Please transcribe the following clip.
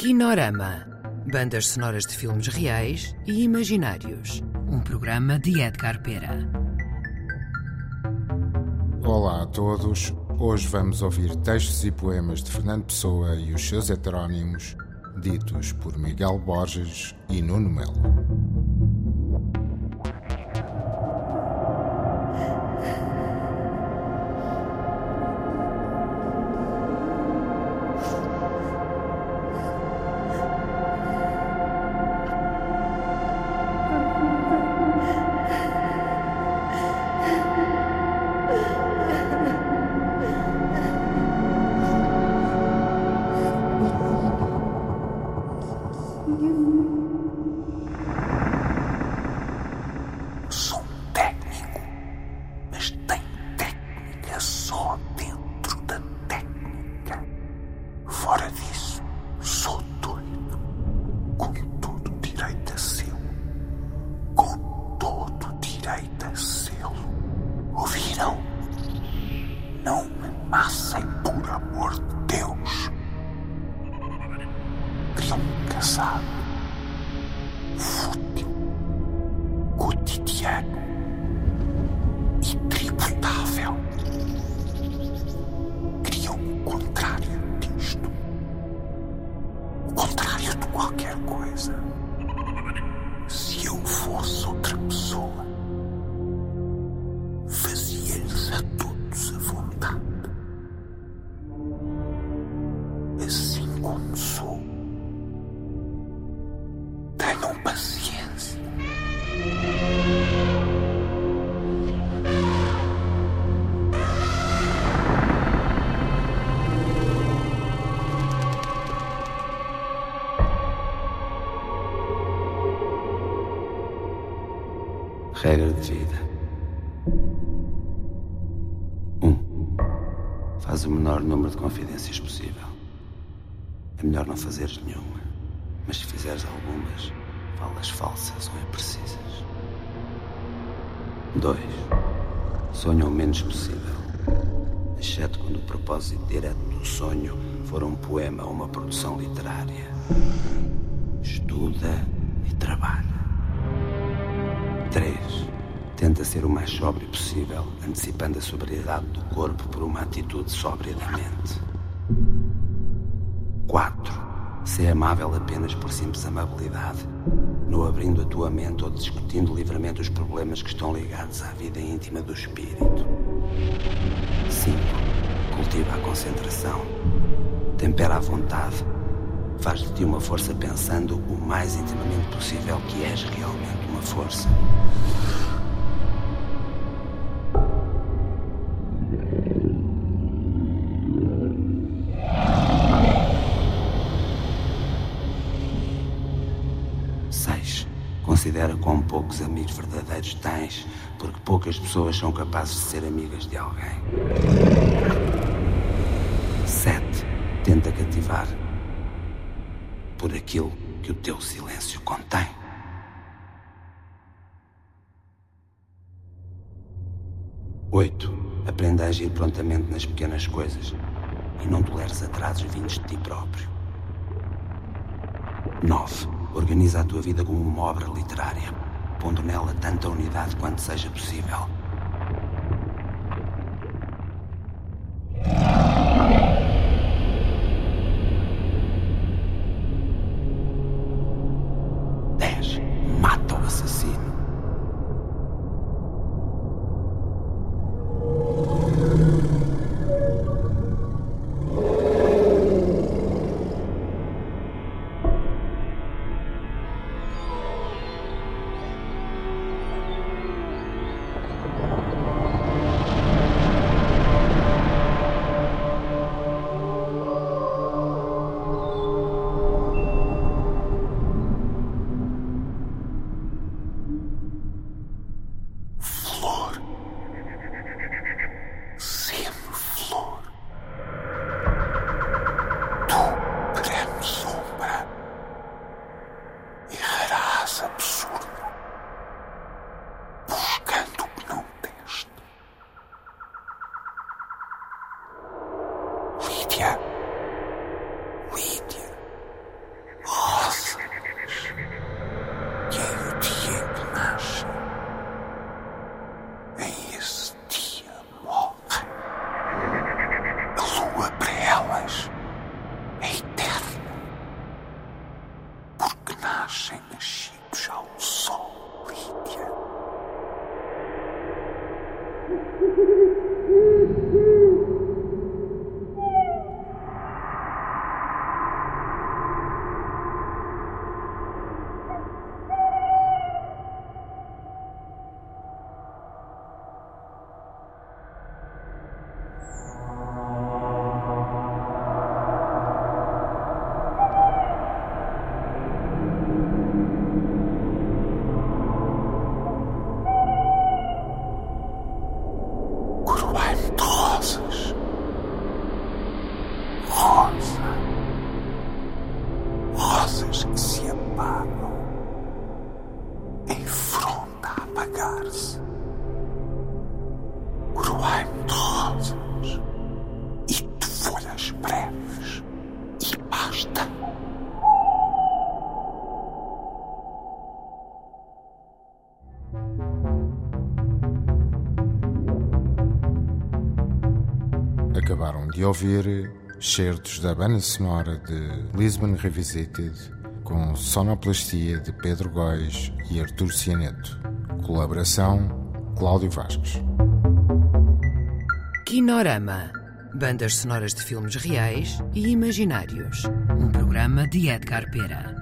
Kinorama. Bandas sonoras de filmes reais e imaginários. Um programa de Edgar Pera. Olá a todos. Hoje vamos ouvir textos e poemas de Fernando Pessoa e os seus heterónimos, ditos por Miguel Borges e Nuno Melo. you. desgraçado, fútil, cotidiano e tributável. criou o contrário disto. O contrário de qualquer coisa. Se eu fosse outra pessoa. Regra de vida. 1. Um, faz o menor número de confidências possível. É melhor não fazeres nenhuma, mas se fizeres algumas, falas falsas ou imprecisas. 2. Sonha o menos possível, exceto quando o propósito direto do sonho for um poema ou uma produção literária. Estuda Tenta ser o mais sóbrio possível, antecipando a sobriedade do corpo por uma atitude sóbria da mente. 4. Ser amável apenas por simples amabilidade, não abrindo a tua mente ou discutindo livremente os problemas que estão ligados à vida íntima do espírito. 5. Cultiva a concentração. Tempera a vontade. Faz de ti uma força pensando o mais intimamente possível que és realmente uma força. Considera quão poucos amigos verdadeiros tens, porque poucas pessoas são capazes de ser amigas de alguém. Sete. Tenta cativar por aquilo que o teu silêncio contém. 8. Aprenda a agir prontamente nas pequenas coisas e não toleres atrasos vindos de ti próprio. 9. Organiza a tua vida como uma obra literária, pondo nela tanta unidade quanto seja possível. Coroai-me de rosas. E de folhas breves. E basta. Acabaram de ouvir certos da banda sonora de Lisbon Revisited com sonoplastia de Pedro Góis e Artur Cianeto. Colaboração Cláudio Vasques. Kinorama. Bandas sonoras de filmes reais e imaginários. Um programa de Edgar Pera.